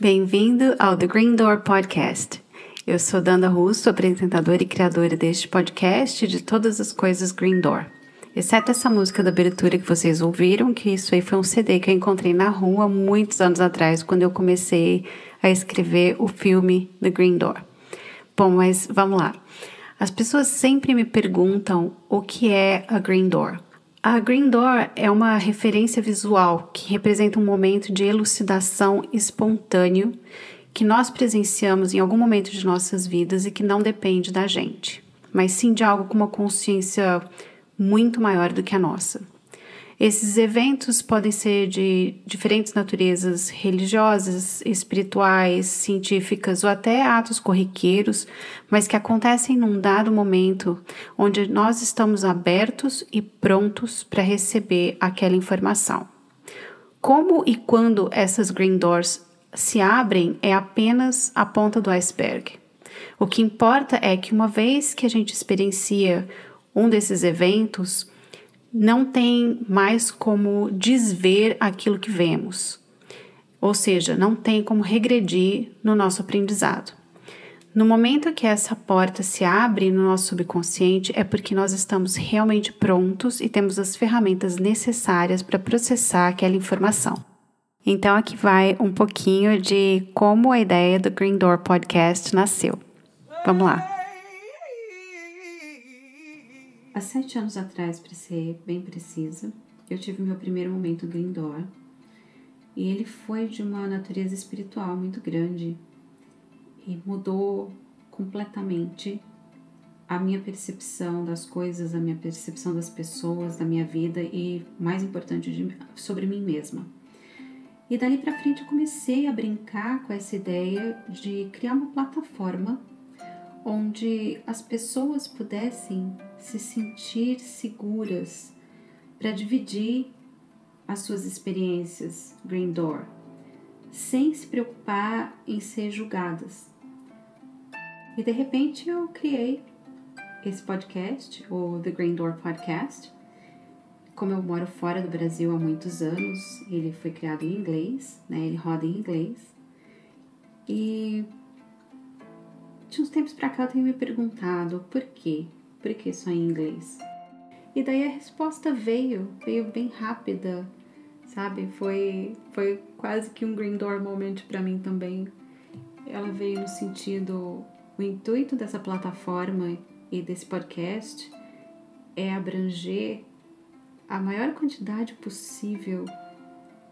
Bem-vindo ao The Green Door Podcast. Eu sou Danda Russo, apresentadora e criadora deste podcast e de todas as coisas Green Door. Exceto essa música da abertura que vocês ouviram, que isso aí foi um CD que eu encontrei na rua muitos anos atrás, quando eu comecei a escrever o filme The Green Door. Bom, mas vamos lá. As pessoas sempre me perguntam o que é a Green Door. A Green Door é uma referência visual que representa um momento de elucidação espontâneo que nós presenciamos em algum momento de nossas vidas e que não depende da gente, mas sim de algo com uma consciência muito maior do que a nossa. Esses eventos podem ser de diferentes naturezas religiosas, espirituais, científicas ou até atos corriqueiros, mas que acontecem num dado momento onde nós estamos abertos e prontos para receber aquela informação. Como e quando essas green doors se abrem é apenas a ponta do iceberg. O que importa é que uma vez que a gente experiencia um desses eventos, não tem mais como desver aquilo que vemos. Ou seja, não tem como regredir no nosso aprendizado. No momento que essa porta se abre no nosso subconsciente, é porque nós estamos realmente prontos e temos as ferramentas necessárias para processar aquela informação. Então, aqui vai um pouquinho de como a ideia do Green Door Podcast nasceu. Vamos lá! Há sete anos atrás, para ser bem precisa, eu tive meu primeiro momento Green Door e ele foi de uma natureza espiritual muito grande e mudou completamente a minha percepção das coisas, a minha percepção das pessoas, da minha vida e, mais importante, de, sobre mim mesma. E dali para frente eu comecei a brincar com essa ideia de criar uma plataforma onde as pessoas pudessem se sentir seguras para dividir as suas experiências Green Door, sem se preocupar em ser julgadas. E de repente eu criei esse podcast, o The Green Door Podcast. Como eu moro fora do Brasil há muitos anos, ele foi criado em inglês, né? Ele roda em inglês. E de uns tempos para cá eu tenho me perguntado por quê? Por que só em inglês? E daí a resposta veio, veio bem rápida, sabe? Foi, foi quase que um green door moment para mim também. Ela veio no sentido, o intuito dessa plataforma e desse podcast é abranger a maior quantidade possível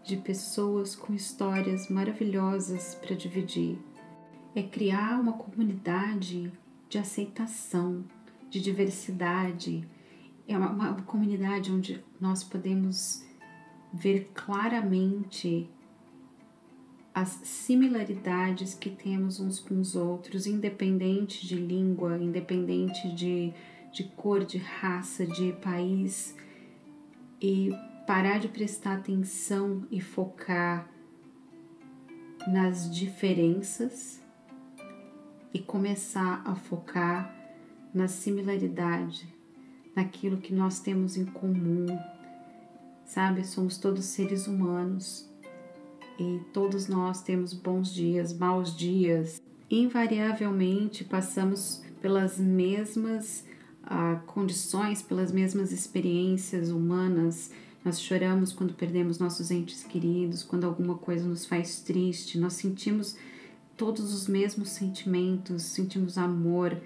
de pessoas com histórias maravilhosas para dividir é criar uma comunidade de aceitação, de diversidade. É uma, uma comunidade onde nós podemos ver claramente as similaridades que temos uns com os outros, independente de língua, independente de, de cor, de raça, de país, e parar de prestar atenção e focar nas diferenças e começar a focar na similaridade, naquilo que nós temos em comum. Sabe, somos todos seres humanos e todos nós temos bons dias, maus dias. Invariavelmente passamos pelas mesmas uh, condições, pelas mesmas experiências humanas. Nós choramos quando perdemos nossos entes queridos, quando alguma coisa nos faz triste, nós sentimos todos os mesmos sentimentos, sentimos amor,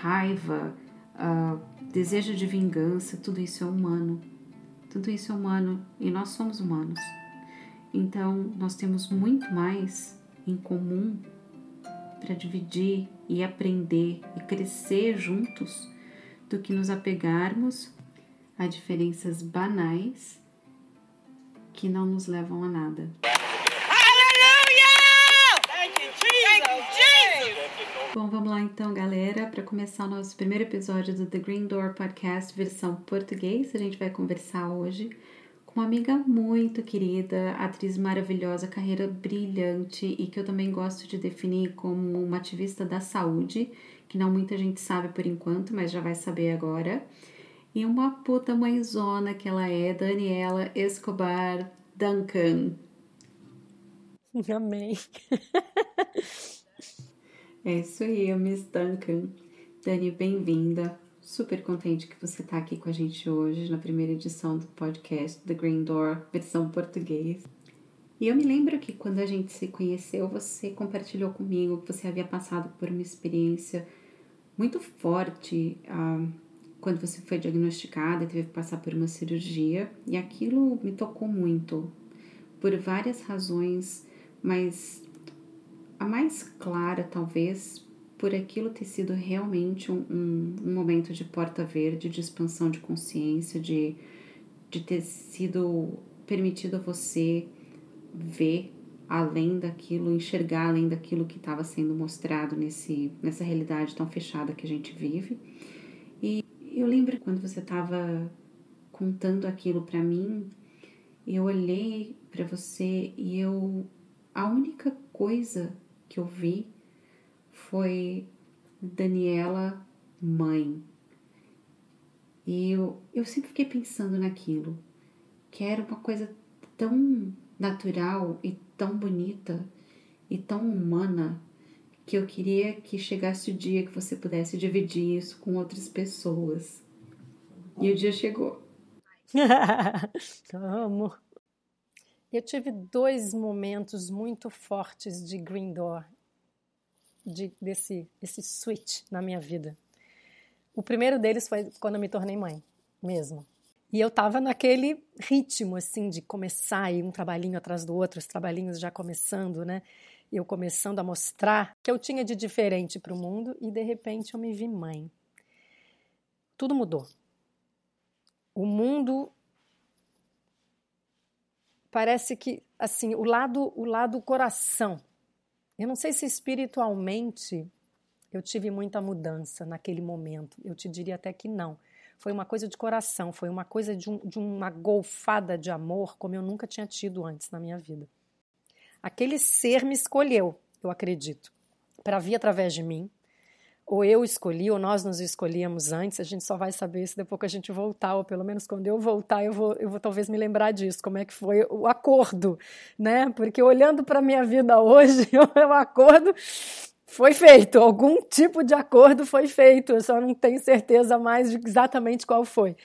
raiva, uh, desejo de vingança, tudo isso é humano. Tudo isso é humano e nós somos humanos. Então, nós temos muito mais em comum para dividir e aprender e crescer juntos do que nos apegarmos a diferenças banais que não nos levam a nada. Bom, vamos lá então, galera. Para começar o nosso primeiro episódio do The Green Door Podcast, versão português, a gente vai conversar hoje com uma amiga muito querida, atriz maravilhosa, carreira brilhante e que eu também gosto de definir como uma ativista da saúde, que não muita gente sabe por enquanto, mas já vai saber agora. E uma puta mãezona que ela é, Daniela Escobar Duncan. Amém. É isso aí, Miss Duncan. Dani, bem-vinda. Super contente que você está aqui com a gente hoje na primeira edição do podcast The Green Door, versão português. E eu me lembro que quando a gente se conheceu, você compartilhou comigo que você havia passado por uma experiência muito forte ah, quando você foi diagnosticada teve que passar por uma cirurgia, e aquilo me tocou muito, por várias razões, mas a mais clara, talvez, por aquilo ter sido realmente um, um, um momento de porta verde, de expansão de consciência, de, de ter sido permitido a você ver além daquilo, enxergar além daquilo que estava sendo mostrado nesse, nessa realidade tão fechada que a gente vive. E eu lembro quando você estava contando aquilo para mim, eu olhei para você e eu a única coisa que eu vi foi Daniela mãe. E eu, eu sempre fiquei pensando naquilo, que era uma coisa tão natural e tão bonita e tão humana que eu queria que chegasse o dia que você pudesse dividir isso com outras pessoas. E o dia chegou. Amo. Eu tive dois momentos muito fortes de Green Door, de, desse esse switch na minha vida. O primeiro deles foi quando eu me tornei mãe, mesmo. E eu estava naquele ritmo, assim, de começar e um trabalhinho atrás do outro, os trabalhinhos já começando, né? Eu começando a mostrar que eu tinha de diferente para o mundo e de repente eu me vi mãe. Tudo mudou. O mundo parece que assim, o lado o lado coração. Eu não sei se espiritualmente eu tive muita mudança naquele momento. Eu te diria até que não foi uma coisa de coração, foi uma coisa de, um, de uma golfada de amor como eu nunca tinha tido antes na minha vida. Aquele ser me escolheu, eu acredito, para vir através de mim. Ou eu escolhi, ou nós nos escolhíamos antes, a gente só vai saber isso depois que a gente voltar, ou pelo menos quando eu voltar, eu vou, eu vou talvez me lembrar disso, como é que foi o acordo, né? Porque olhando para a minha vida hoje, o acordo foi feito, algum tipo de acordo foi feito, eu só não tenho certeza mais de exatamente qual foi.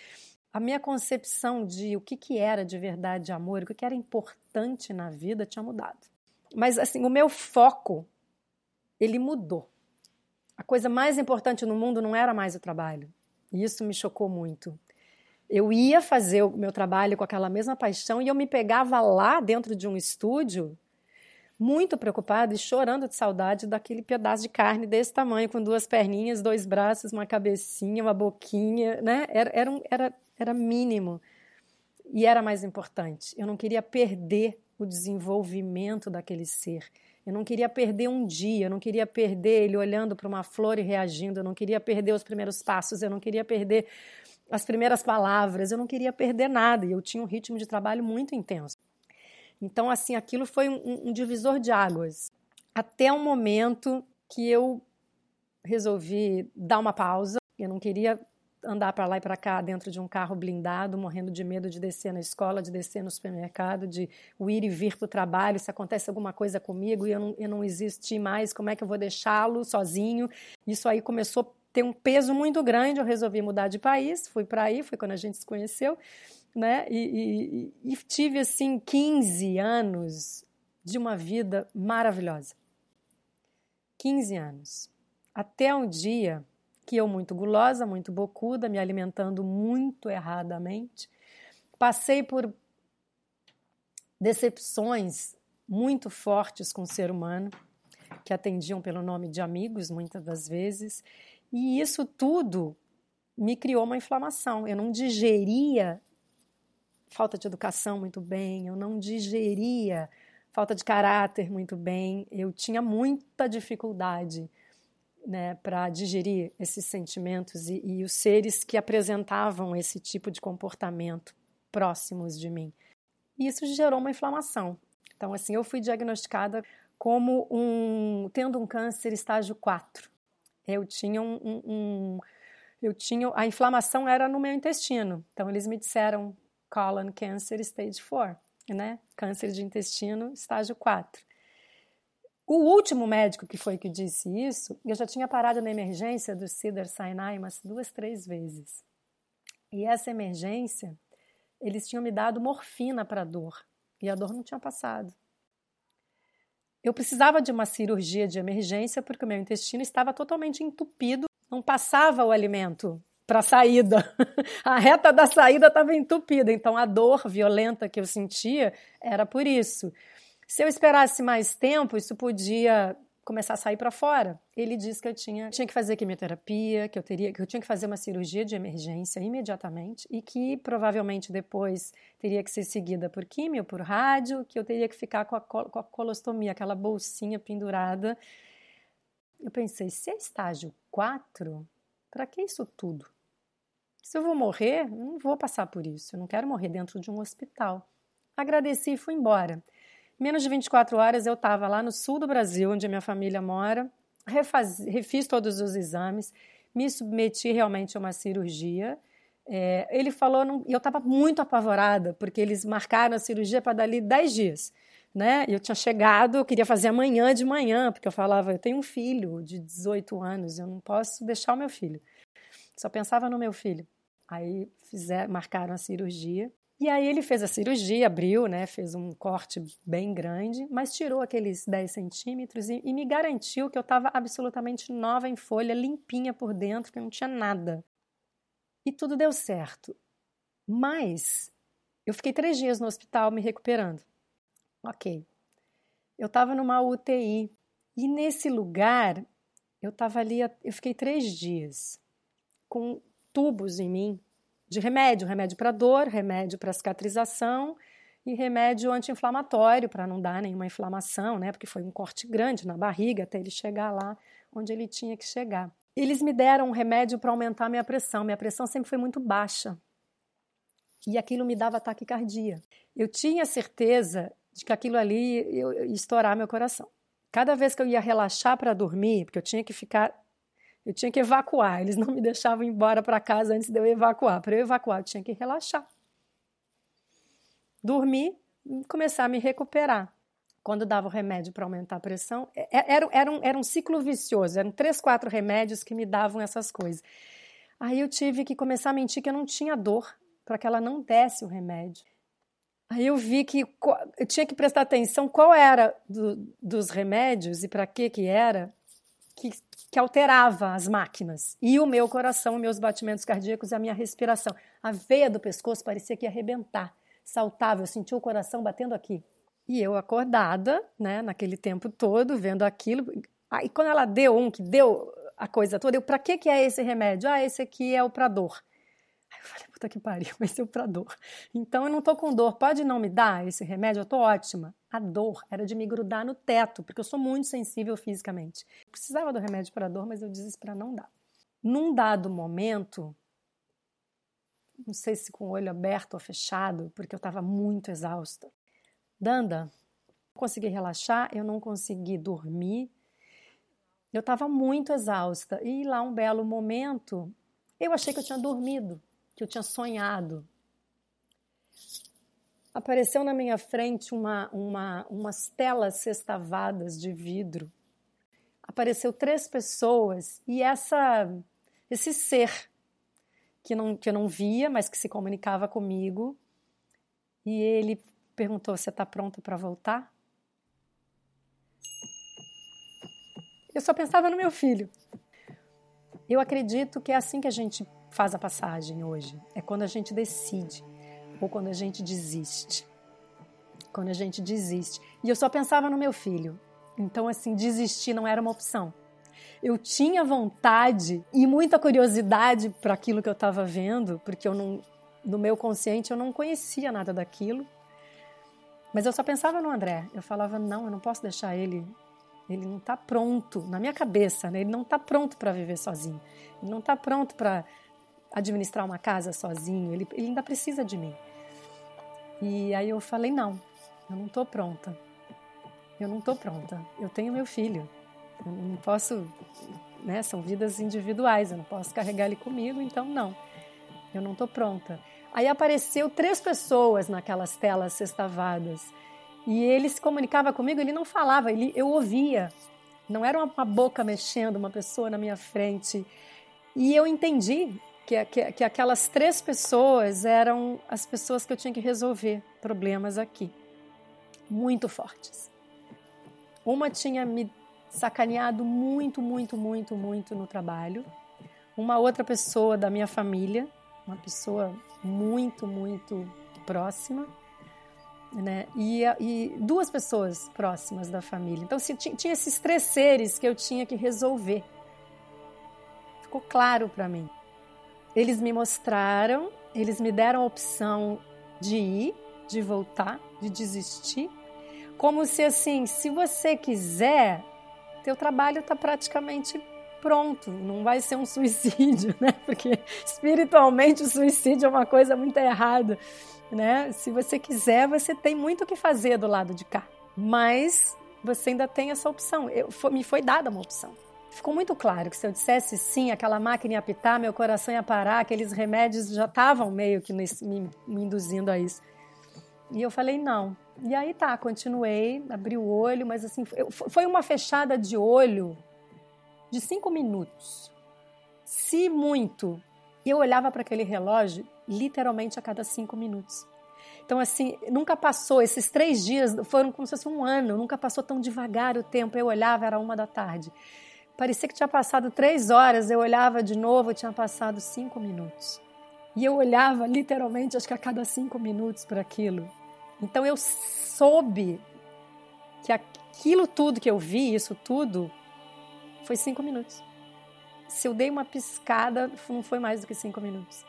A minha concepção de o que, que era de verdade amor, o que, que era importante na vida tinha mudado. Mas assim, o meu foco, ele mudou. A coisa mais importante no mundo não era mais o trabalho. E isso me chocou muito. Eu ia fazer o meu trabalho com aquela mesma paixão e eu me pegava lá dentro de um estúdio muito preocupada e chorando de saudade daquele pedaço de carne desse tamanho, com duas perninhas, dois braços, uma cabecinha, uma boquinha, né? Era, era, um, era, era mínimo. E era mais importante. Eu não queria perder o desenvolvimento daquele ser. Eu não queria perder um dia, eu não queria perder ele olhando para uma flor e reagindo, eu não queria perder os primeiros passos, eu não queria perder as primeiras palavras, eu não queria perder nada. E eu tinha um ritmo de trabalho muito intenso. Então, assim, aquilo foi um, um divisor de águas. Até um momento que eu resolvi dar uma pausa. Eu não queria andar para lá e para cá dentro de um carro blindado, morrendo de medo de descer na escola, de descer no supermercado, de ir e vir para o trabalho. Se acontece alguma coisa comigo e eu não, eu não existir mais, como é que eu vou deixá-lo sozinho? Isso aí começou a ter um peso muito grande. Eu resolvi mudar de país, fui para aí, foi quando a gente se conheceu né? E, e, e tive assim 15 anos de uma vida maravilhosa. 15 anos. Até um dia que eu, muito gulosa, muito bocuda, me alimentando muito erradamente, passei por decepções muito fortes com o ser humano, que atendiam pelo nome de amigos muitas das vezes, e isso tudo me criou uma inflamação. Eu não digeria falta de educação muito bem, eu não digeria falta de caráter muito bem, eu tinha muita dificuldade né, para digerir esses sentimentos e, e, os seres que apresentavam esse tipo de comportamento próximos de mim. E isso gerou uma inflamação. Então, assim, eu fui diagnosticada como um tendo um câncer estágio 4. Eu tinha um, um, um eu tinha a inflamação era no meu intestino. Então eles me disseram colon cancer stage 4, né? Câncer de intestino estágio 4. O último médico que foi que disse isso, eu já tinha parado na emergência do Cedar Sinai umas duas, três vezes. E essa emergência, eles tinham me dado morfina para dor e a dor não tinha passado. Eu precisava de uma cirurgia de emergência porque o meu intestino estava totalmente entupido, não passava o alimento para a saída. A reta da saída estava entupida, então a dor violenta que eu sentia era por isso. Se eu esperasse mais tempo, isso podia começar a sair para fora. Ele disse que eu tinha, tinha que fazer quimioterapia, que eu teria, que eu tinha que fazer uma cirurgia de emergência imediatamente e que provavelmente depois teria que ser seguida por químio, por rádio, que eu teria que ficar com a, com a colostomia, aquela bolsinha pendurada. Eu pensei, se é estágio 4, para que isso tudo? Se eu vou morrer, não vou passar por isso. Eu não quero morrer dentro de um hospital. Agradeci e fui embora menos de 24 horas eu estava lá no sul do Brasil, onde a minha família mora, refaz, refiz todos os exames, me submeti realmente a uma cirurgia. É, ele falou, e eu estava muito apavorada, porque eles marcaram a cirurgia para dali 10 dias. Né? Eu tinha chegado, eu queria fazer amanhã de manhã, porque eu falava, eu tenho um filho de 18 anos, eu não posso deixar o meu filho. Só pensava no meu filho. Aí fizer, marcaram a cirurgia. E aí ele fez a cirurgia, abriu, né, fez um corte bem grande, mas tirou aqueles 10 centímetros e, e me garantiu que eu estava absolutamente nova em folha, limpinha por dentro, que não tinha nada. E tudo deu certo. Mas eu fiquei três dias no hospital me recuperando. Ok. Eu estava numa UTI e nesse lugar eu estava ali, eu fiquei três dias com tubos em mim de remédio, remédio para dor, remédio para cicatrização e remédio anti-inflamatório para não dar nenhuma inflamação, né? Porque foi um corte grande na barriga até ele chegar lá onde ele tinha que chegar. Eles me deram um remédio para aumentar minha pressão. Minha pressão sempre foi muito baixa. E aquilo me dava taquicardia. Eu tinha certeza de que aquilo ali ia estourar meu coração. Cada vez que eu ia relaxar para dormir, porque eu tinha que ficar eu tinha que evacuar, eles não me deixavam embora para casa antes de eu evacuar. Para eu evacuar, eu tinha que relaxar. Dormir começar a me recuperar. Quando dava o remédio para aumentar a pressão, é, é, era, era, um, era um ciclo vicioso, eram três, quatro remédios que me davam essas coisas. Aí eu tive que começar a mentir que eu não tinha dor, para que ela não desse o remédio. Aí eu vi que eu tinha que prestar atenção qual era do, dos remédios e para que que era, que, que alterava as máquinas. E o meu coração, meus batimentos cardíacos e a minha respiração. A veia do pescoço parecia que ia arrebentar. Saltava, eu sentia o coração batendo aqui. E eu acordada, né, naquele tempo todo, vendo aquilo. Aí quando ela deu um, que deu a coisa toda, eu, para que que é esse remédio? Ah, esse aqui é o para dor. Aí eu falei, puta que pariu, vai ser o para dor. Então eu não tô com dor, pode não me dar esse remédio? Eu tô ótima. A dor era de me grudar no teto, porque eu sou muito sensível fisicamente. Eu precisava do remédio para dor, mas eu disse para não dar. Num dado momento, não sei se com o olho aberto ou fechado, porque eu estava muito exausta. Danda, não consegui relaxar, eu não consegui dormir. Eu estava muito exausta. E lá um belo momento, eu achei que eu tinha dormido, que eu tinha sonhado apareceu na minha frente uma, uma, umas telas sextavadas de vidro. Apareceu três pessoas e essa esse ser que, não, que eu não via, mas que se comunicava comigo. E ele perguntou: Você está pronta para voltar? Eu só pensava no meu filho. Eu acredito que é assim que a gente faz a passagem hoje. É quando a gente decide ou quando a gente desiste. Quando a gente desiste. E eu só pensava no meu filho. Então, assim, desistir não era uma opção. Eu tinha vontade e muita curiosidade para aquilo que eu estava vendo, porque eu não, no meu consciente eu não conhecia nada daquilo. Mas eu só pensava no André. Eu falava, não, eu não posso deixar ele. Ele não está pronto, na minha cabeça, né? ele não está pronto para viver sozinho. Ele não está pronto para administrar uma casa sozinho. Ele, ele ainda precisa de mim. E aí eu falei: não, eu não estou pronta. Eu não estou pronta. Eu tenho meu filho. Eu não posso né, são vidas individuais, eu não posso carregar ele comigo, então não, eu não estou pronta. Aí apareceu três pessoas naquelas telas sextavadas e ele se comunicava comigo, ele não falava, ele, eu ouvia. Não era uma, boca mexendo, uma pessoa na minha frente. E eu entendi que, que, que aquelas três pessoas eram as pessoas que eu tinha que resolver problemas aqui, muito fortes. Uma tinha me sacaneado muito, muito, muito, muito no trabalho. Uma outra pessoa da minha família, uma pessoa muito, muito próxima, né? E, e duas pessoas próximas da família. Então, se, tinha, esses três seres que eu tinha que resolver. Ficou claro para mim. Eles me mostraram, eles me deram a opção de ir, de voltar, de desistir. Como se assim, se você quiser, teu trabalho está praticamente pronto, não vai ser um suicídio, né? Porque espiritualmente o suicídio é uma coisa muito errada, né? Se você quiser, você tem muito o que fazer do lado de cá, mas você ainda tem essa opção. Eu, me foi dada uma opção. Ficou muito claro que se eu dissesse sim, aquela máquina ia apitar, meu coração ia parar, aqueles remédios já estavam meio que me, me induzindo a isso. E eu falei não. E aí tá, continuei, abri o olho, mas assim, foi uma fechada de olho de cinco minutos. Se muito. Eu olhava para aquele relógio literalmente a cada cinco minutos. Então, assim, nunca passou, esses três dias foram como se fosse um ano, nunca passou tão devagar o tempo. Eu olhava, era uma da tarde. Parecia que tinha passado três horas, eu olhava de novo, tinha passado cinco minutos. E eu olhava literalmente, acho que a cada cinco minutos para aquilo. Então eu soube que aquilo tudo que eu vi, isso tudo, foi cinco minutos. Se eu dei uma piscada, não foi mais do que cinco minutos.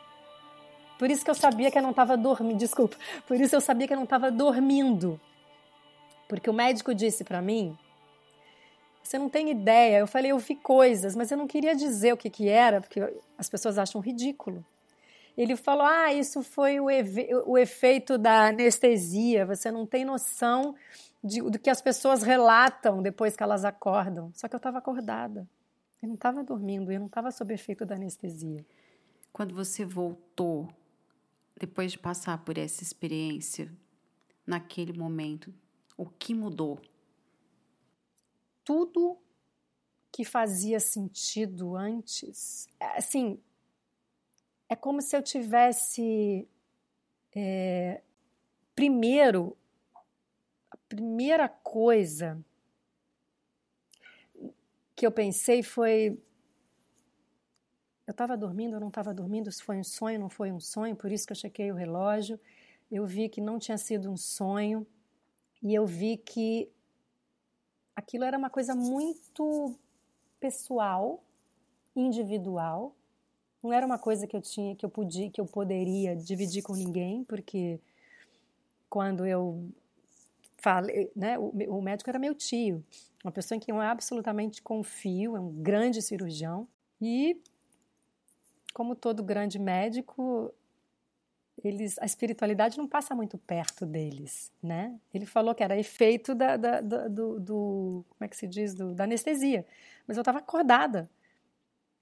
Por isso que eu sabia que eu não estava dormindo. Desculpa. Por isso eu sabia que eu não estava dormindo. Porque o médico disse para mim: você não tem ideia. Eu falei, eu vi coisas, mas eu não queria dizer o que, que era, porque as pessoas acham ridículo. Ele falou: ah, isso foi o, o efeito da anestesia. Você não tem noção de, do que as pessoas relatam depois que elas acordam. Só que eu estava acordada. Eu não estava dormindo, eu não estava sob efeito da anestesia. Quando você voltou, depois de passar por essa experiência, naquele momento, o que mudou? Tudo que fazia sentido antes, assim, é como se eu tivesse é, primeiro primeira coisa que eu pensei foi. Eu estava dormindo, eu não estava dormindo, se foi um sonho, não foi um sonho, por isso que eu chequei o relógio. Eu vi que não tinha sido um sonho e eu vi que aquilo era uma coisa muito pessoal, individual. Não era uma coisa que eu tinha, que eu podia, que eu poderia dividir com ninguém, porque quando eu falei, né, o, o médico era meu tio, uma pessoa em quem eu absolutamente confio, é um grande cirurgião e como todo grande médico, eles, a espiritualidade não passa muito perto deles, né? Ele falou que era efeito da, da, da do, do, como é que se diz, do, da anestesia, mas eu estava acordada,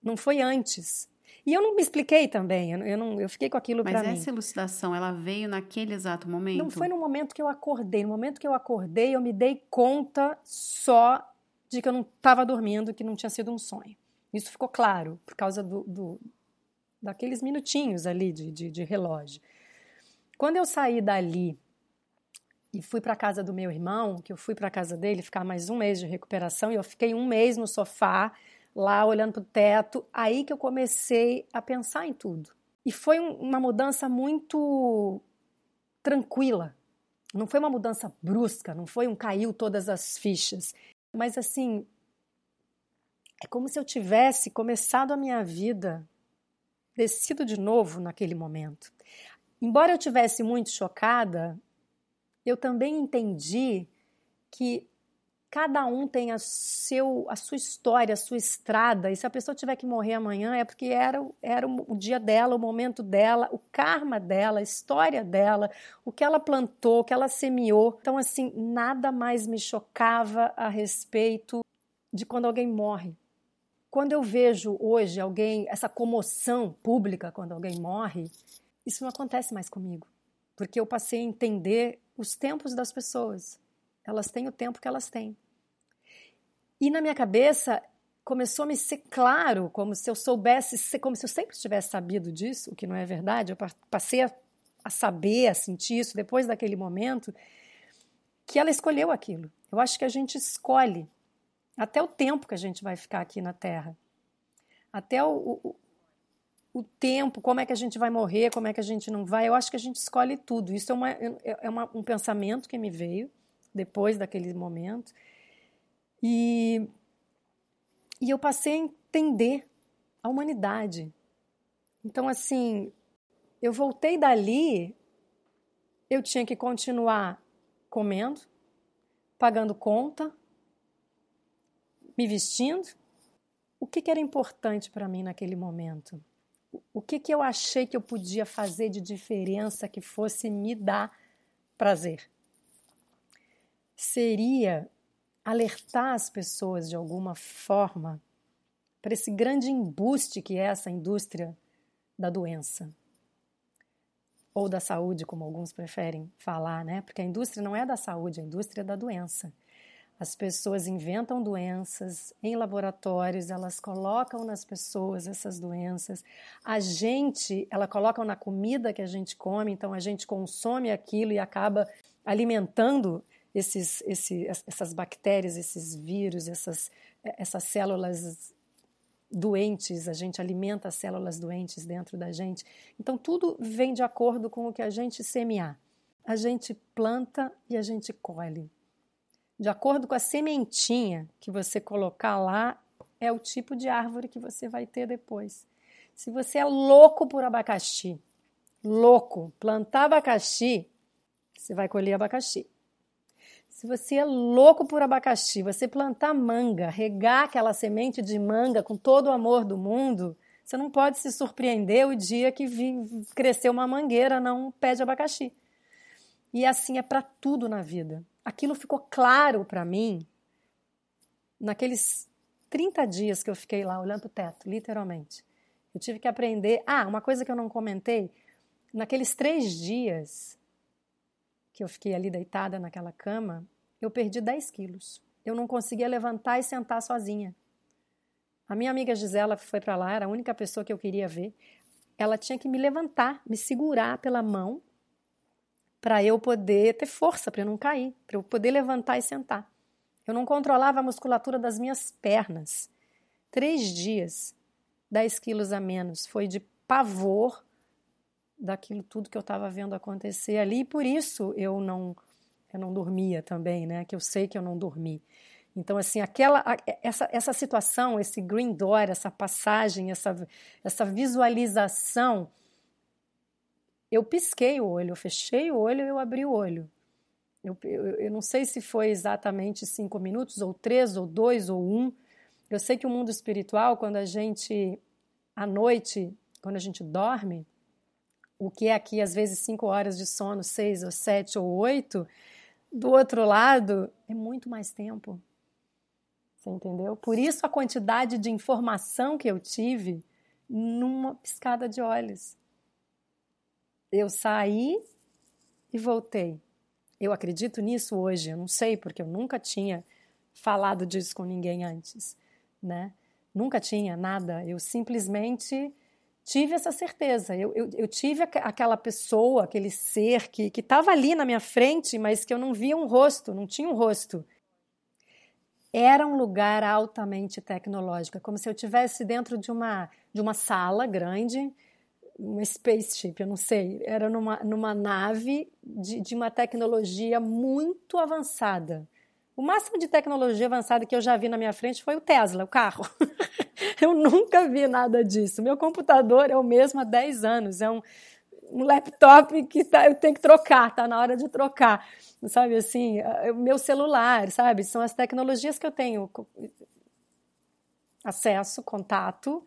não foi antes. E eu não me expliquei também, eu não, eu fiquei com aquilo para mim. Mas essa elucidação, ela veio naquele exato momento? Não foi no momento que eu acordei. No momento que eu acordei, eu me dei conta só de que eu não estava dormindo, que não tinha sido um sonho. Isso ficou claro por causa do, do daqueles minutinhos ali de, de, de relógio. Quando eu saí dali e fui para casa do meu irmão, que eu fui para casa dele ficar mais um mês de recuperação, e eu fiquei um mês no sofá lá olhando para o teto, aí que eu comecei a pensar em tudo. E foi um, uma mudança muito tranquila. Não foi uma mudança brusca, não foi um caiu todas as fichas, mas assim, é como se eu tivesse começado a minha vida descido de novo naquele momento. Embora eu tivesse muito chocada, eu também entendi que cada um tem a, seu, a sua história, a sua estrada, e se a pessoa tiver que morrer amanhã é porque era, era o dia dela, o momento dela, o karma dela, a história dela, o que ela plantou, o que ela semeou. Então, assim, nada mais me chocava a respeito de quando alguém morre. Quando eu vejo hoje alguém, essa comoção pública quando alguém morre, isso não acontece mais comigo. Porque eu passei a entender os tempos das pessoas. Elas têm o tempo que elas têm. E na minha cabeça começou a me ser claro, como se eu soubesse, como se eu sempre tivesse sabido disso, o que não é verdade. Eu passei a, saber, a sentir isso depois daquele momento, que ela escolheu aquilo. Eu acho que a gente escolhe até o tempo que a gente vai ficar aqui na Terra. Até o, o, o, tempo, como é que a gente vai morrer, como é que a gente não vai. Eu acho que a gente escolhe tudo. Isso é, uma, é, uma, um pensamento que me veio depois daquele momento. E, e eu passei a entender a humanidade. Então, assim, eu voltei dali, eu tinha que continuar comendo, pagando conta, me vestindo. O que, que era importante para mim naquele momento? O que, que eu achei que eu podia fazer de diferença que fosse me dar prazer? Seria alertar as pessoas de alguma forma para esse grande embuste que é essa indústria da doença ou da saúde, como alguns preferem falar, né? Porque a indústria não é da saúde, a indústria é da doença. As pessoas inventam doenças em laboratórios, elas colocam nas pessoas essas doenças. A gente, ela colocam na comida que a gente come, então a gente consome aquilo e acaba alimentando esses, esse, essas bactérias, esses vírus, essas, essas células doentes, a gente alimenta as células doentes dentro da gente. Então, tudo vem de acordo com o que a gente semear. A gente planta e a gente colhe. De acordo com a sementinha que você colocar lá, é o tipo de árvore que você vai ter depois. Se você é louco por abacaxi, louco, plantar abacaxi, você vai colher abacaxi. Se você é louco por abacaxi, você plantar manga, regar aquela semente de manga com todo o amor do mundo, você não pode se surpreender o dia que cresceu uma mangueira, não um pé de abacaxi. E assim é para tudo na vida. Aquilo ficou claro para mim naqueles 30 dias que eu fiquei lá olhando o teto, literalmente. Eu tive que aprender. Ah, uma coisa que eu não comentei: naqueles três dias que eu fiquei ali deitada naquela cama, eu perdi 10 quilos. Eu não conseguia levantar e sentar sozinha. A minha amiga Gisela foi para lá, era a única pessoa que eu queria ver. Ela tinha que me levantar, me segurar pela mão, para eu poder ter força, para eu não cair, para eu poder levantar e sentar. Eu não controlava a musculatura das minhas pernas. Três dias, 10 quilos a menos. Foi de pavor daquilo tudo que eu estava vendo acontecer ali, e por isso eu não eu não dormia também, né? Que eu sei que eu não dormi. Então, assim, aquela, essa, essa situação, esse green door, essa passagem, essa, essa visualização, eu pisquei o olho, eu fechei o olho, eu abri o olho. Eu, eu, eu não sei se foi exatamente cinco minutos, ou três, ou dois, ou um. Eu sei que o mundo espiritual, quando a gente, à noite, quando a gente dorme, o que é aqui às vezes cinco horas de sono, seis ou sete ou oito, do outro lado é muito mais tempo. Você entendeu? Por isso a quantidade de informação que eu tive numa piscada de olhos. Eu saí e voltei. Eu acredito nisso hoje, eu não sei, porque eu nunca tinha falado disso com ninguém antes, né? Nunca tinha nada. Eu simplesmente tive essa certeza. Eu, eu, eu tive aquela pessoa, aquele ser que estava ali na minha frente, mas que eu não via um rosto, não tinha um rosto. Era um lugar altamente tecnológico, como se eu estivesse dentro de uma, de uma sala grande, uma spaceship, eu não sei, era numa, numa nave de, de uma tecnologia muito avançada. O máximo de tecnologia avançada que eu já vi na minha frente foi o Tesla, o carro. eu nunca vi nada disso. Meu computador é o mesmo há 10 anos, é um, um laptop que tá, eu tenho que trocar, tá na hora de trocar. Sabe assim, meu celular, sabe? São as tecnologias que eu tenho acesso, contato,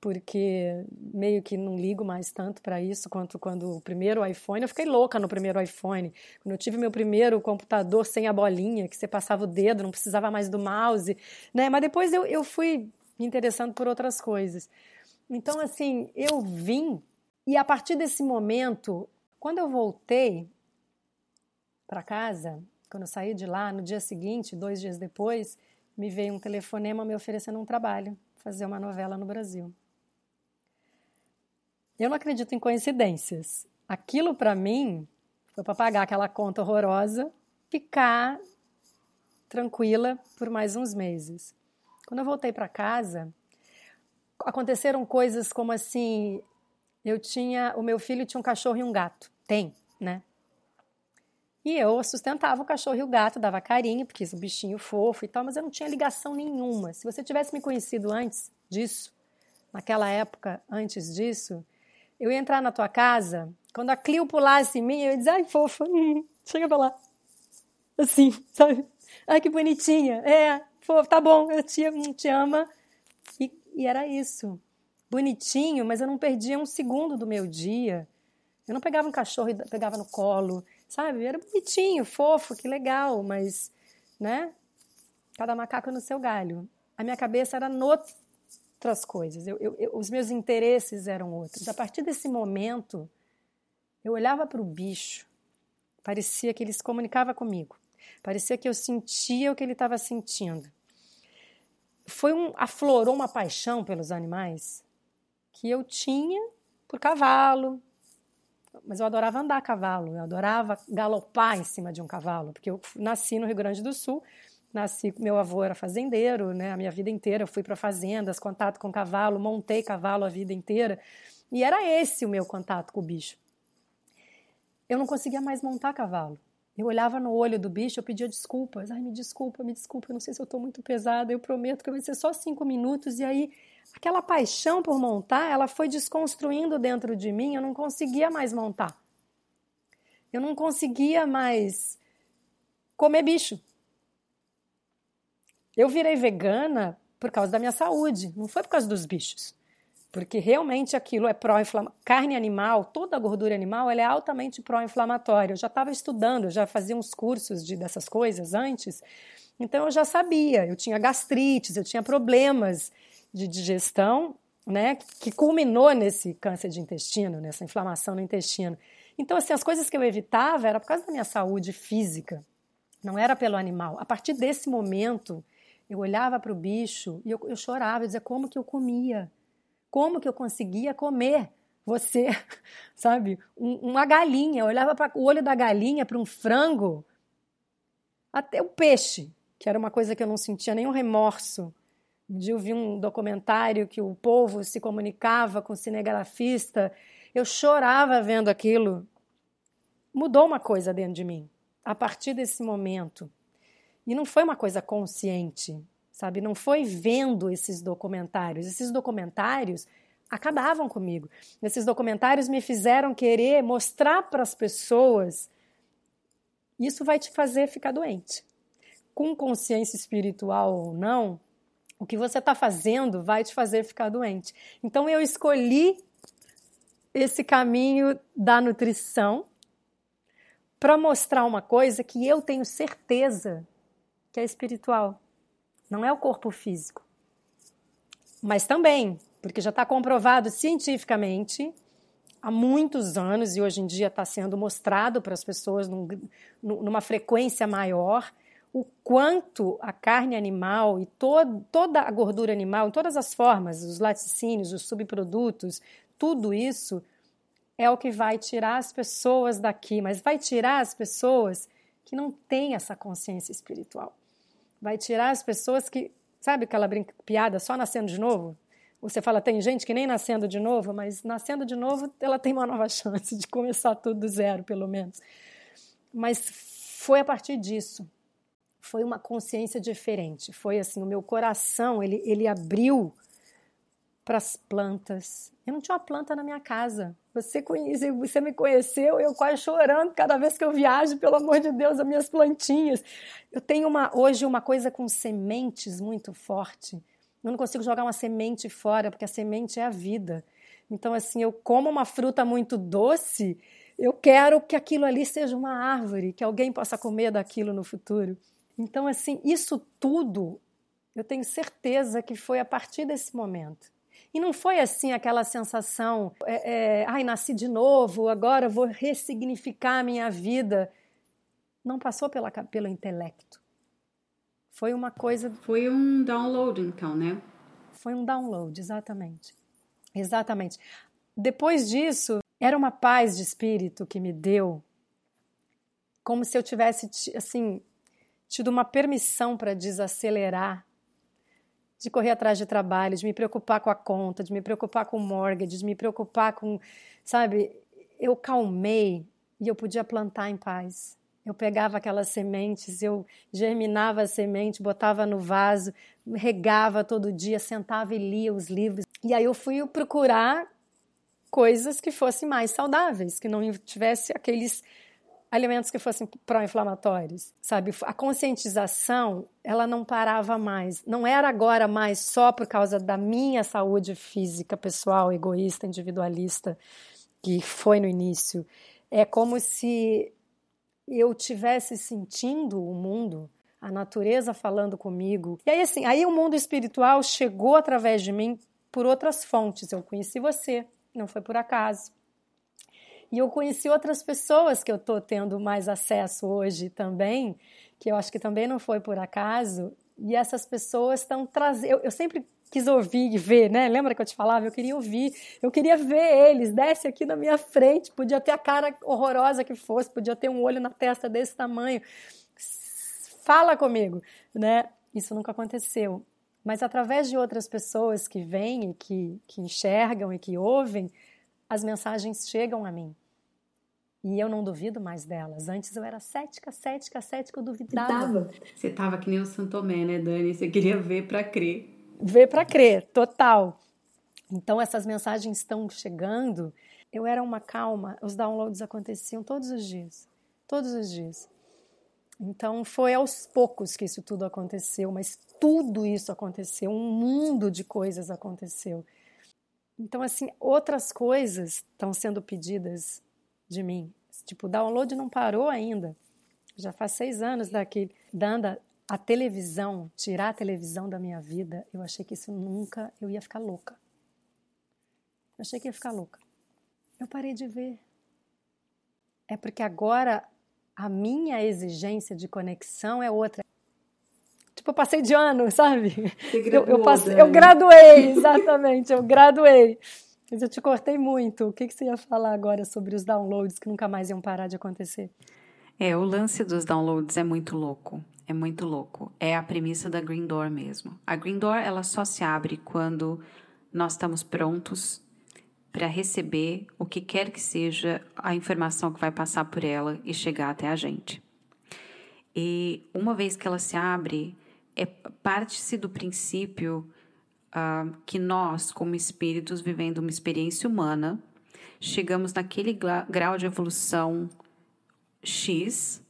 porque meio que não ligo mais tanto para isso quanto quando o primeiro iPhone, eu fiquei louca no primeiro iPhone. Quando eu tive meu primeiro computador sem a bolinha, que você passava o dedo, não precisava mais do mouse, né? Mas depois eu, eu fui me interessando por outras coisas. Então, assim, eu vim e a partir desse momento, quando eu voltei para casa, quando eu saí de lá, no dia seguinte, dois dias depois, me veio um telefonema me oferecendo um trabalho, fazer uma novela no Brasil. Eu não acredito em coincidências. Aquilo para mim foi para pagar aquela conta horrorosa, ficar tranquila por mais uns meses. Quando eu voltei para casa, aconteceram coisas como assim, eu tinha, o meu filho tinha um cachorro e um gato. Tem, né? E eu sustentava o cachorro e o gato, dava carinho, porque o bichinho fofo e tal, mas eu não tinha ligação nenhuma. Se você tivesse me conhecido antes disso, naquela época, antes disso, eu ia entrar na tua casa, quando a Clio pulasse em mim, eu ia dizer, ai, fofa, chega pra lá. Assim, sabe? Ai, que bonitinha. É, fofa, tá bom, eu te, te ama. E, e era isso. Bonitinho, mas eu não perdia um segundo do meu dia. Eu não pegava um cachorro e pegava no colo, sabe? Era bonitinho, fofo, que legal, mas, né? Cada macaco no seu galho. A minha cabeça era noutras coisas, eu, eu, eu, os meus interesses eram outros. A partir desse momento, eu olhava para o bicho, parecia que ele se comunicava comigo, parecia que eu sentia o que ele estava sentindo. Foi um, aflorou uma paixão pelos animais que eu tinha por cavalo, mas eu adorava andar a cavalo, eu adorava galopar em cima de um cavalo, porque eu nasci no Rio Grande do Sul, nasci, meu avô era fazendeiro, né? A minha vida inteira eu fui para fazendas, contato com cavalo, montei cavalo a vida inteira, e era esse o meu contato com o bicho. Eu não conseguia mais montar cavalo. Eu olhava no olho do bicho, eu pedia desculpas. Ai, me desculpa, me desculpa, eu não sei se eu estou muito pesada, eu prometo que vai ser só cinco minutos. E aí aquela paixão por montar, ela foi desconstruindo dentro de mim, eu não conseguia mais montar. Eu não conseguia mais comer bicho. Eu virei vegana por causa da minha saúde, não foi por causa dos bichos. Porque realmente aquilo é pró-inflamatório. Carne animal, toda a gordura animal, ela é altamente pró-inflamatória. Eu já estava estudando, eu já fazia uns cursos de, dessas coisas antes, então eu já sabia. Eu tinha gastrites, eu tinha problemas de digestão, né, que culminou nesse câncer de intestino, nessa inflamação no intestino. Então, assim, as coisas que eu evitava era por causa da minha saúde física, não era pelo animal. A partir desse momento, eu olhava para o bicho e eu, eu chorava, eu dizia como que eu comia, como que eu conseguia comer você, sabe? Um, uma galinha, eu olhava para o olho da galinha, para um frango, até o peixe, que era uma coisa que eu não sentia nenhum remorso um dia eu vi um documentário que o povo se comunicava com o cinegrafista. Eu chorava vendo aquilo. Mudou uma coisa dentro de mim a partir desse momento. E não foi uma coisa consciente, sabe? Não foi vendo esses documentários. Esses documentários acabavam comigo. Esses documentários me fizeram querer mostrar para as pessoas. Isso vai te fazer ficar doente. Com consciência espiritual ou não, o que você está fazendo vai te fazer ficar doente. Então eu escolhi esse caminho da nutrição para mostrar uma coisa que eu tenho certeza que é espiritual, não é o corpo físico. Mas também, porque já está comprovado cientificamente há muitos anos e hoje em dia está sendo mostrado para as pessoas num, numa frequência maior o quanto a carne animal e to toda a gordura animal, em todas as formas, os laticínios, os subprodutos, tudo isso é o que vai tirar as pessoas daqui, mas vai tirar as pessoas que não têm essa consciência espiritual. Vai tirar as pessoas que, sabe aquela brinca, piada só nascendo de novo? Você fala, tem gente que nem nascendo de novo, mas nascendo de novo ela tem uma nova chance de começar tudo do zero, pelo menos. Mas foi a partir disso foi uma consciência diferente. Foi assim, o meu coração, ele, ele abriu para as plantas. Eu não tinha uma planta na minha casa. Você, conhece, você me conheceu, eu quase chorando cada vez que eu viajo, pelo amor de Deus, as minhas plantinhas. Eu tenho uma, hoje uma coisa com sementes muito forte. Eu não consigo jogar uma semente fora, porque a semente é a vida. Então, assim, eu como uma fruta muito doce, eu quero que aquilo ali seja uma árvore, que alguém possa comer daquilo no futuro. Então, assim, isso tudo Eu tenho certeza que foi a partir desse momento. E não foi assim aquela sensação, é, é, ai, nasci de novo, agora vou ressignificar a minha vida. Não passou pela, pelo intelecto. Foi uma coisa. Foi um download, então, né? Foi um download, exatamente. Exatamente. Depois disso, era uma paz de espírito que me deu, como se eu tivesse, assim, tido uma permissão para desacelerar, de correr atrás de trabalho, de me preocupar com a conta, de me preocupar com o mortgage, de me preocupar com, sabe, eu calmei e eu podia plantar em paz. Eu pegava aquelas sementes, eu germinava a semente, botava no vaso, regava todo dia, sentava e lia os livros. E aí eu fui procurar coisas que fossem mais saudáveis, que não tivesse aqueles alimentos que fossem pró-inflamatórios, sabe? A conscientização, ela não parava mais. Não era agora mais só por causa da minha saúde física, pessoal, egoísta, individualista, que foi no início. É como se eu tivesse sentindo o mundo, a natureza falando comigo. E aí assim, aí o mundo espiritual chegou através de mim por outras fontes. Eu conheci você, não foi por acaso. E eu conheci outras pessoas que eu estou tendo mais acesso hoje também, que eu acho que também não foi por acaso. E essas pessoas estão trazendo. Eu, eu, sempre quis ouvir e ver, né? Lembra que eu te falava? Eu queria ouvir, eu queria ver eles. Desce aqui na minha frente, podia ter a cara horrorosa que fosse, podia ter um olho na testa desse tamanho. Fala comigo, né? Isso nunca aconteceu. Mas através de outras pessoas que vêm, que, que enxergam e que ouvem, as mensagens chegam a mim. E eu não duvido mais delas. Antes eu era cética, cética, cética, eu duvidava. Você tava que nem o Santomé, né, Dani? Você queria ver para crer. Ver para crer, total. Então essas mensagens estão chegando. Eu era uma calma, os downloads aconteciam todos os dias. Todos os dias. Então foi aos poucos que isso tudo aconteceu, mas tudo isso aconteceu, um mundo de coisas aconteceu. Então, assim, outras coisas estão sendo pedidas de mim. Tipo, o download não parou ainda. Já faz seis anos daquele. Dando a televisão, tirar a televisão da minha vida, eu achei que isso nunca. Eu ia ficar louca. Eu achei que ia ficar louca. Eu parei de ver. É porque agora a minha exigência de conexão é outra. Tipo, eu passei de ano, sabe? eu, eu, passei, eu graduei, exatamente, eu graduei. Mas eu te cortei muito. O que, que você ia falar agora sobre os downloads que nunca mais iam parar de acontecer? É, o lance dos downloads é muito louco. É muito louco. É a premissa da Green Door mesmo. A Green Door, ela só se abre quando nós estamos prontos para receber o que quer que seja a informação que vai passar por ela e chegar até a gente. E uma vez que ela se abre, é parte-se do princípio uh, que nós, como espíritos vivendo uma experiência humana, chegamos naquele grau de evolução X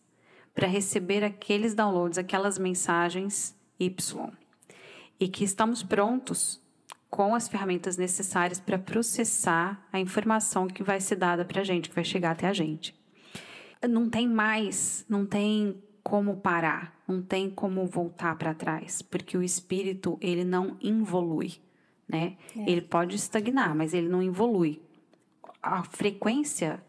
para receber aqueles downloads, aquelas mensagens Y. E que estamos prontos com as ferramentas necessárias para processar a informação que vai ser dada para a gente, que vai chegar até a gente. Não tem mais, não tem como parar, não tem como voltar para trás, porque o espírito ele não evolui, né? É. Ele pode estagnar, mas ele não evolui. A frequência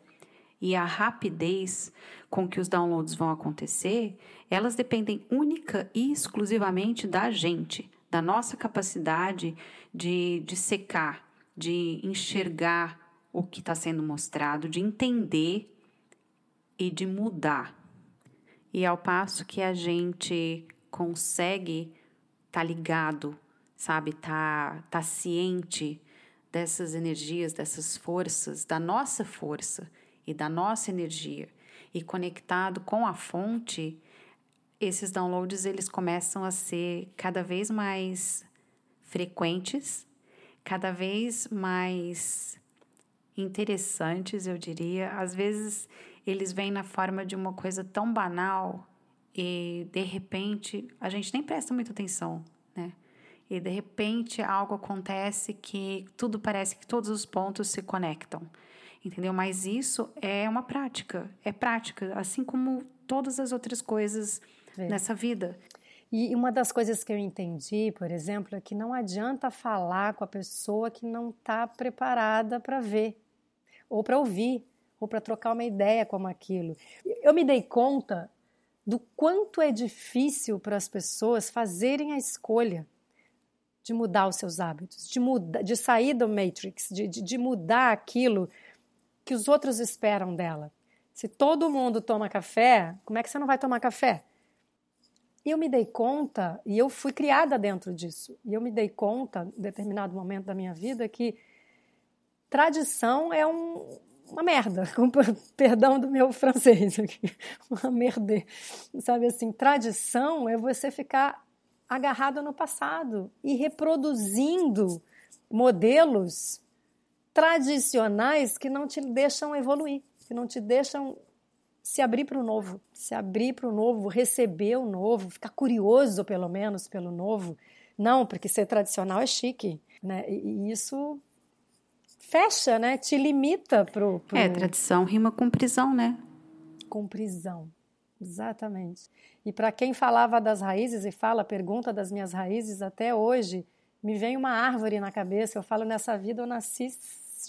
e a rapidez com que os downloads vão acontecer, elas dependem única e exclusivamente da gente, da nossa capacidade de, de secar, de enxergar o que está sendo mostrado, de entender e de mudar. E ao passo que a gente consegue estar tá ligado, sabe, tá, tá ciente dessas energias, dessas forças, da nossa força e da nossa energia e conectado com a fonte, esses downloads eles começam a ser cada vez mais frequentes, cada vez mais interessantes, eu diria. Às vezes eles vêm na forma de uma coisa tão banal e de repente a gente nem presta muita atenção, né? E de repente algo acontece que tudo parece que todos os pontos se conectam, entendeu? Mas isso é uma prática, é prática, assim como todas as outras coisas é. nessa vida. E uma das coisas que eu entendi, por exemplo, é que não adianta falar com a pessoa que não está preparada para ver, ou para ouvir, ou para trocar uma ideia como aquilo. Eu me dei conta do quanto é difícil para as pessoas fazerem a escolha de mudar os seus hábitos, de, mudar, de sair do Matrix, de, de, de mudar aquilo que os outros esperam dela. Se todo mundo toma café, como é que você não vai tomar café? E eu me dei conta, e eu fui criada dentro disso, e eu me dei conta, em determinado momento da minha vida, que tradição é um, uma merda, com perdão do meu francês aqui, uma merda, sabe assim, tradição é você ficar agarrado no passado e reproduzindo modelos tradicionais que não te deixam evoluir, que não te deixam se abrir para o novo, se abrir para o novo, receber o novo, ficar curioso pelo menos pelo novo. Não, porque ser tradicional é chique, né? E isso fecha, né? Te limita pro, pro... É, tradição rima com prisão, né? Com prisão, exatamente. E para quem falava das raízes e fala, pergunta das minhas raízes até hoje, me vem uma árvore na cabeça. Eu falo, nessa vida eu nasci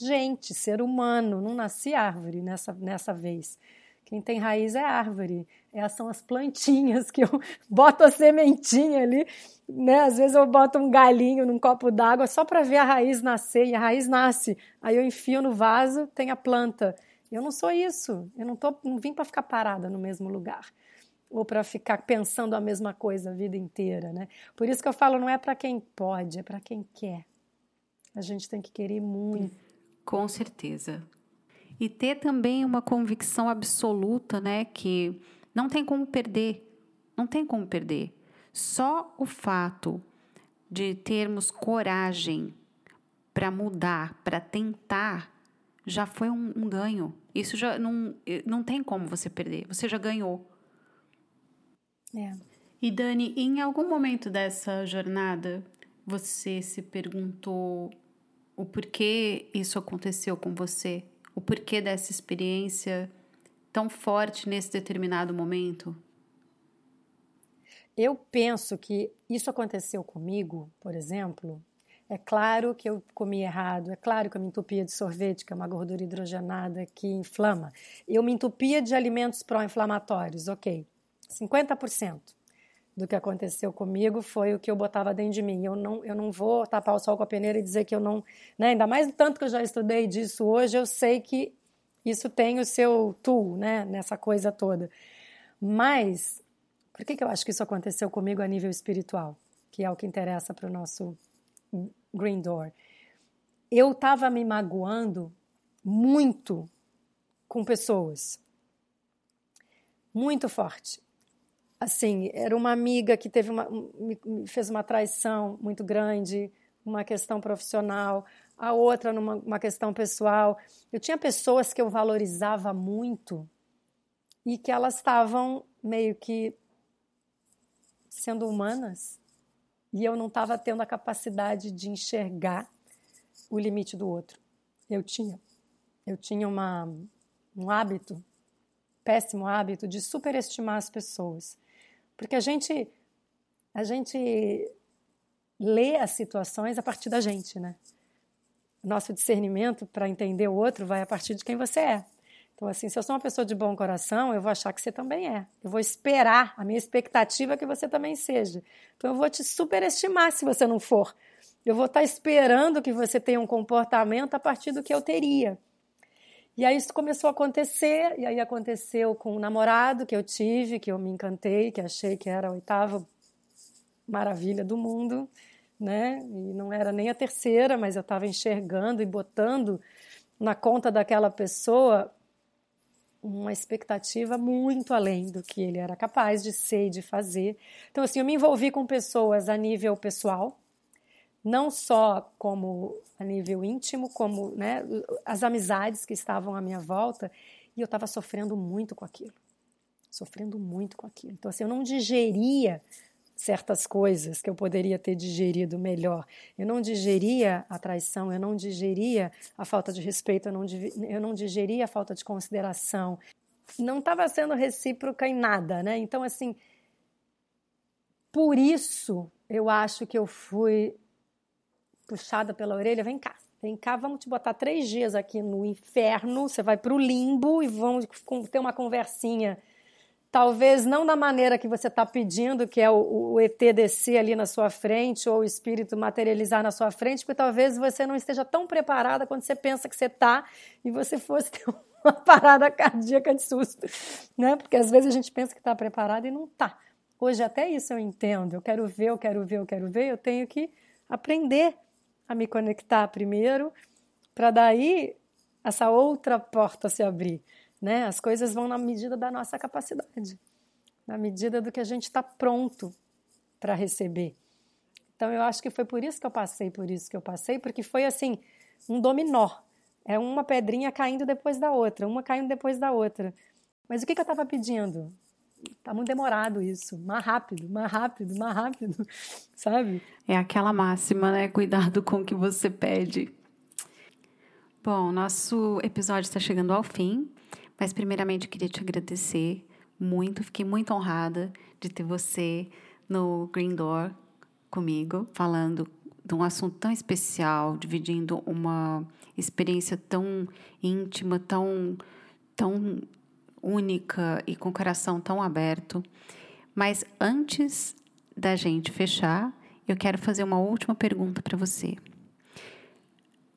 gente, ser humano, não nasci árvore nessa, nessa vez. Quem tem raiz é árvore. Essas são as plantinhas que eu boto a sementinha ali, né? Às vezes eu boto um galinho num copo d'água só para ver a raiz nascer e a raiz nasce. Aí eu enfio no vaso, tem a planta. Eu não sou isso. Eu não tô, não vim para ficar parada no mesmo lugar ou para ficar pensando a mesma coisa a vida inteira, né? Por isso que eu falo, não é para quem pode, é para quem quer. A gente tem que querer muito. Com certeza e ter também uma convicção absoluta, né, que não tem como perder, não tem como perder. Só o fato de termos coragem para mudar, para tentar, já foi um, um, ganho. Isso já não, não tem como você perder, você já ganhou. É. E Dani, em algum momento dessa jornada, você se perguntou o porquê isso aconteceu com você? O porquê dessa experiência tão forte nesse determinado momento? Eu penso que isso aconteceu comigo, por exemplo. É claro que eu comi errado, é claro que eu me entupia de sorvete, que é uma gordura hidrogenada que inflama. Eu me entupia de alimentos pró-inflamatórios, ok. 50% do que aconteceu comigo foi o que eu botava dentro de mim. Eu não, eu não vou tapar o sol com a peneira e dizer que eu não. Né? Ainda mais tanto que eu já estudei disso hoje, eu sei que isso tem o seu tool né? nessa coisa toda. Mas, por que, que eu acho que isso aconteceu comigo a nível espiritual? Que é o que interessa para o nosso Green Door. Eu estava me magoando muito com pessoas. Muito forte assim, era uma amiga que teve uma, me fez uma traição muito grande, uma questão profissional, a outra numa uma questão pessoal. Eu tinha pessoas que eu valorizava muito e que elas estavam meio que sendo humanas e eu não estava tendo a capacidade de enxergar o limite do outro. Eu tinha, eu tinha uma, um hábito, péssimo hábito de superestimar as pessoas. Porque a gente a gente lê as situações a partir da gente, né? Nosso discernimento para entender o outro vai a partir de quem você é. Então, assim, se eu sou uma pessoa de bom coração, eu vou achar que você também é. Eu vou esperar, a minha expectativa é que você também seja. Então, eu vou te superestimar se você não for. Eu vou estar esperando que você tenha um comportamento a partir do que eu teria. E aí isso começou a acontecer, e aí aconteceu com um namorado que eu tive, que eu me encantei, que achei que era a oitava maravilha do mundo, né? E não era nem a terceira, mas eu estava enxergando e botando na conta daquela pessoa uma expectativa muito além do que ele era capaz de ser e de fazer. Então, assim, eu me envolvi com pessoas a nível pessoal, não só como a nível íntimo, como né, as amizades que estavam à minha volta, e eu estava sofrendo muito com aquilo. Sofrendo muito com aquilo. Então, assim, eu não digeria certas coisas que eu poderia ter digerido melhor. Eu não digeria a traição, eu não digeria a falta de respeito, eu não, eu não digeria a falta de consideração. Não estava sendo recíproca em nada, né? Então, assim, por isso eu acho que eu fui puxada pela orelha. Vem cá, vem cá, vamos te botar três dias aqui no inferno. Você vai para o limbo e vamos ter uma conversinha. Talvez não da maneira que você está pedindo, que é o, o ET descer ali na sua frente ou o espírito materializar na sua frente, porque talvez você não esteja tão preparada quando você pensa que você está e você fosse ter uma parada cardíaca de susto, né? Porque às vezes a gente pensa que está preparado e não está. Hoje até isso eu entendo. Eu quero ver, eu quero ver, eu quero ver. Eu tenho que aprender a me conectar primeiro, para daí essa outra porta se abrir, né? As coisas vão na medida da nossa capacidade, na medida do que a gente está pronto para receber. Então eu acho que foi por isso que eu passei, por isso que eu passei, porque foi assim um dominó. É uma pedrinha caindo depois da outra, uma caindo depois da outra. Mas o que, que eu estava pedindo? Tá muito demorado isso. Mais rápido, mais rápido, mais rápido, sabe? É aquela máxima, né? Cuidado com o que você pede. Bom, nosso episódio está chegando ao fim, mas primeiramente eu queria te agradecer muito. Fiquei muito honrada de ter você no Green Door comigo, falando de um assunto tão especial, dividindo uma experiência tão íntima, tão, tão única e com o coração tão aberto. Mas antes da gente fechar, eu quero fazer uma última pergunta para você.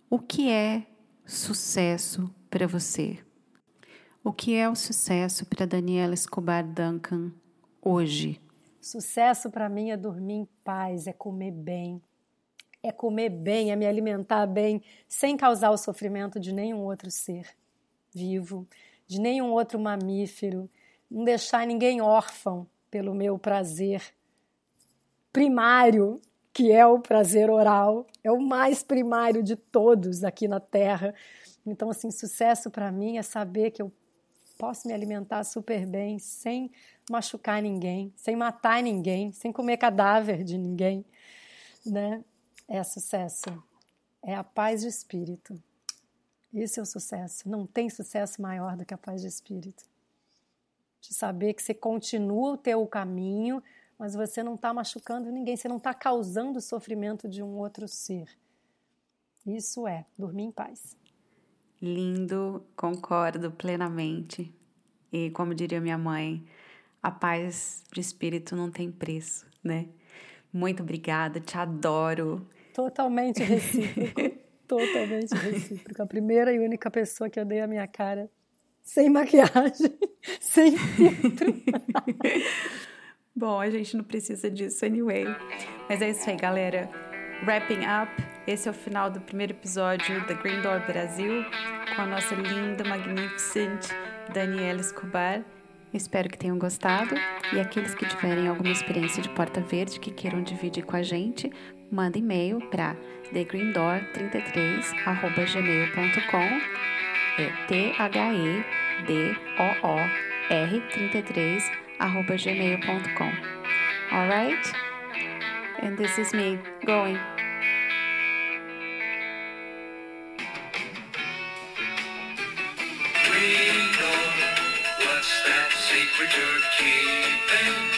O que é sucesso para você? O que é o sucesso para Daniela Escobar Duncan hoje? Sucesso para mim é dormir em paz, é comer bem, é comer bem, é me alimentar bem, sem causar o sofrimento de nenhum outro ser vivo, de nenhum outro mamífero, não deixar ninguém órfão pelo meu prazer primário, que é o prazer oral, é o mais primário de todos aqui na Terra. Então, assim, sucesso para mim é saber que eu posso me alimentar super bem, sem machucar ninguém, sem matar ninguém, sem comer cadáver de ninguém, né? É sucesso. É a paz de espírito. Esse é o sucesso. Não tem sucesso maior do que a paz de espírito. De saber que você continua o teu caminho, mas você não está machucando ninguém, você não está causando o sofrimento de um outro ser. Isso é dormir em paz. Lindo, concordo plenamente. E como diria minha mãe, a paz de espírito não tem preço, né? Muito obrigada, te adoro. Totalmente recíproco. totalmente recíproca. A primeira e única pessoa que eu dei a minha cara sem maquiagem, sem filtro. Bom, a gente não precisa disso anyway. Mas é isso aí, galera. Wrapping up, esse é o final do primeiro episódio da Green Door Brasil com a nossa linda, magnificent Daniela Escobar. Espero que tenham gostado e aqueles que tiverem alguma experiência de porta verde que queiram dividir com a gente, manda e-mail para thegreendor33@gmail.com é T H E D O O R 33 arroba gmail.com. Alright? And this is me going. We know what's that secret you're keeping.